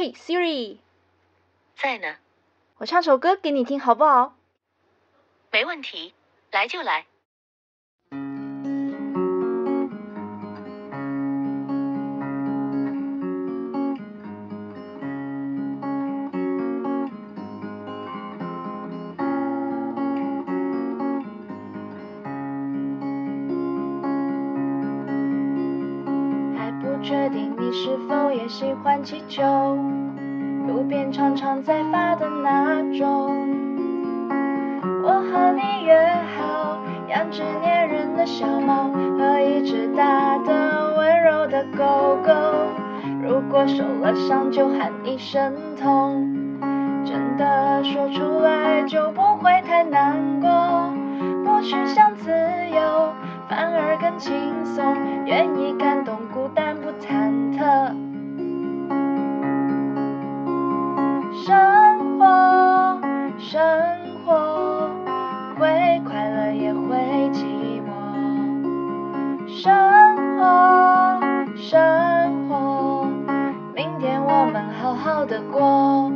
嘿，Siri，在呢，我唱首歌给你听好不好？没问题，来就来。确定你是否也喜欢气球，路边常常在发的那种。我和你约好，养只粘人的小猫和一只大的温柔的狗狗。如果受了伤就喊一声痛，真的说出来就不会太难过。不去想自快乐也会寂寞。生活，生活，明天我们好好的过。